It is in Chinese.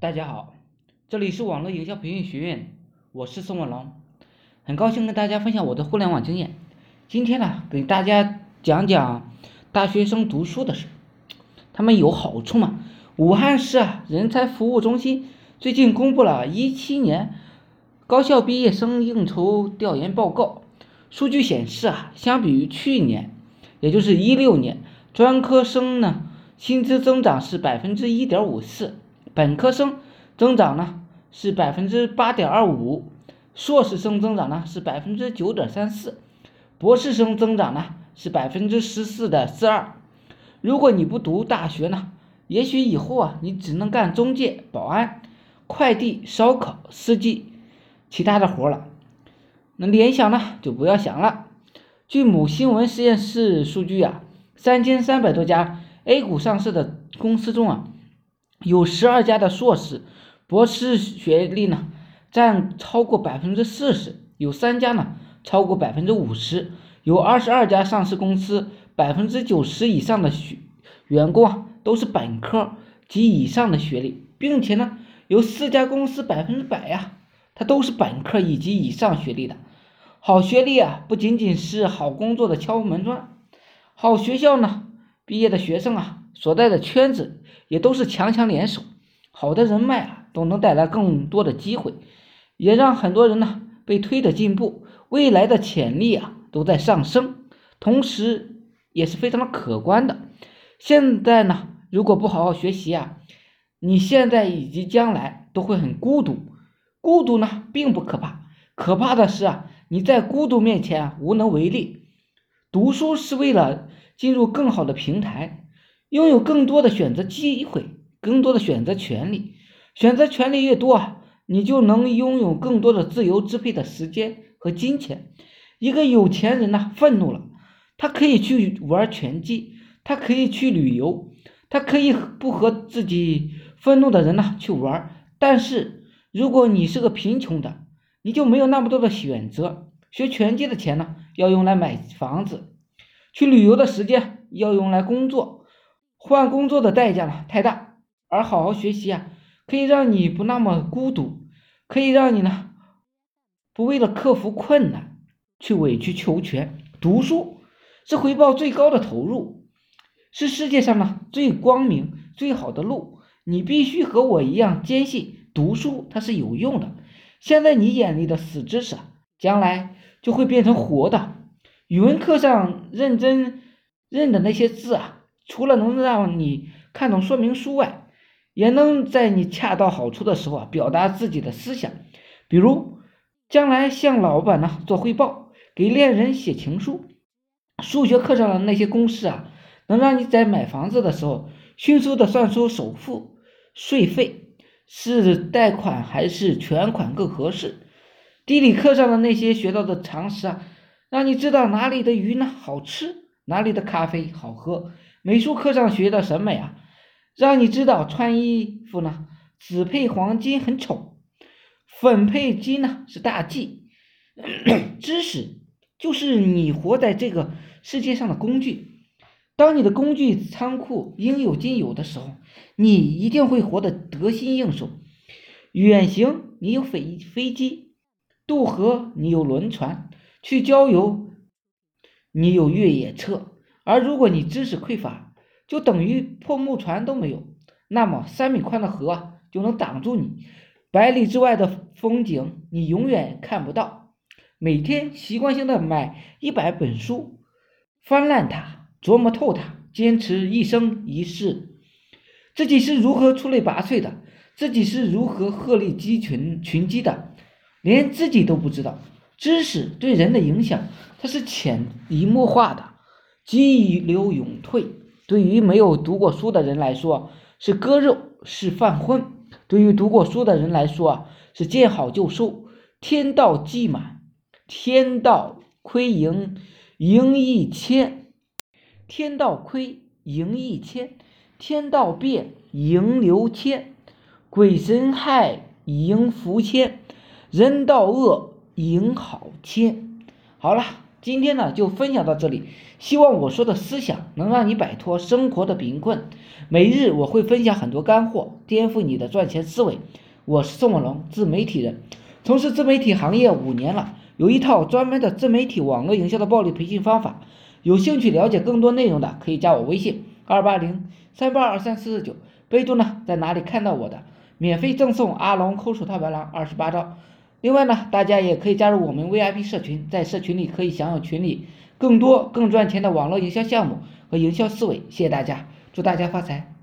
大家好，这里是网络营销培训学院，我是宋文龙，很高兴跟大家分享我的互联网经验。今天呢，给大家讲讲大学生读书的事，他们有好处吗？武汉市啊人才服务中心最近公布了一七年高校毕业生应酬调研报告，数据显示啊，相比于去年，也就是一六年，专科生呢薪资增长是百分之一点五四。本科生增长呢是百分之八点二五，硕士生增长呢是百分之九点三四，博士生增长呢是百分之十四点四二。如果你不读大学呢，也许以后啊你只能干中介、保安、快递、烧烤、司机，其他的活了。那联想呢就不要想了。据某新闻实验室数据啊，三千三百多家 A 股上市的公司中啊。有十二家的硕士、博士学历呢，占超过百分之四十；有三家呢，超过百分之五十；有二十二家上市公司，百分之九十以上的学员工啊，都是本科及以上的学历，并且呢，有四家公司百分之百呀，它都是本科以及以上学历的。好学历啊，不仅仅是好工作的敲门砖，好学校呢，毕业的学生啊。所在的圈子也都是强强联手，好的人脉啊，都能带来更多的机会，也让很多人呢被推着进步，未来的潜力啊都在上升，同时也是非常的可观的。现在呢，如果不好好学习啊，你现在以及将来都会很孤独。孤独呢并不可怕，可怕的是啊你在孤独面前无能为力。读书是为了进入更好的平台。拥有更多的选择机会，更多的选择权利，选择权利越多啊，你就能拥有更多的自由支配的时间和金钱。一个有钱人呢，愤怒了，他可以去玩拳击，他可以去旅游，他可以不和自己愤怒的人呢去玩。但是如果你是个贫穷的，你就没有那么多的选择。学拳击的钱呢，要用来买房子；去旅游的时间要用来工作。换工作的代价呢太大，而好好学习啊，可以让你不那么孤独，可以让你呢不为了克服困难去委曲求全。读书是回报最高的投入，是世界上呢最光明最好的路。你必须和我一样坚信读书它是有用的。现在你眼里的死知识，将来就会变成活的。语文课上认真认的那些字啊。除了能让你看懂说明书外，也能在你恰到好处的时候啊表达自己的思想。比如，将来向老板呢做汇报，给恋人写情书。数学课上的那些公式啊，能让你在买房子的时候迅速的算出首付、税费，是贷款还是全款更合适。地理课上的那些学到的常识啊，让你知道哪里的鱼呢好吃，哪里的咖啡好喝。美术课上学的审美啊，让你知道穿衣服呢，紫配黄金很丑，粉配金呢是大忌。知识就是你活在这个世界上的工具，当你的工具仓库应有尽有的时候，你一定会活得得心应手。远行你有飞飞机，渡河你有轮船，去郊游你有越野车。而如果你知识匮乏，就等于破木船都没有，那么三米宽的河就能挡住你，百里之外的风景你永远看不到。每天习惯性的买一百本书，翻烂它，琢磨透它，坚持一生一世，自己是如何出类拔萃的，自己是如何鹤立鸡群群鸡的，连自己都不知道。知识对人的影响，它是潜移默化的。激流勇退，对于没有读过书的人来说是割肉是犯昏；对于读过书的人来说啊是见好就收。天道既满，天道亏盈盈一千；天道亏盈一千，天道变盈流千；鬼神害盈福千，人道恶盈好天。好了。今天呢就分享到这里，希望我说的思想能让你摆脱生活的贫困。每日我会分享很多干货，颠覆你的赚钱思维。我是宋文龙，自媒体人，从事自媒体行业五年了，有一套专门的自媒体网络营销的暴力培训方法。有兴趣了解更多内容的，可以加我微信二八零三八二三四四九，备注呢在哪里看到我的，免费赠送阿龙抠手套白狼二十八招。另外呢，大家也可以加入我们 VIP 社群，在社群里可以享有群里更多更赚钱的网络营销项目和营销思维。谢谢大家，祝大家发财。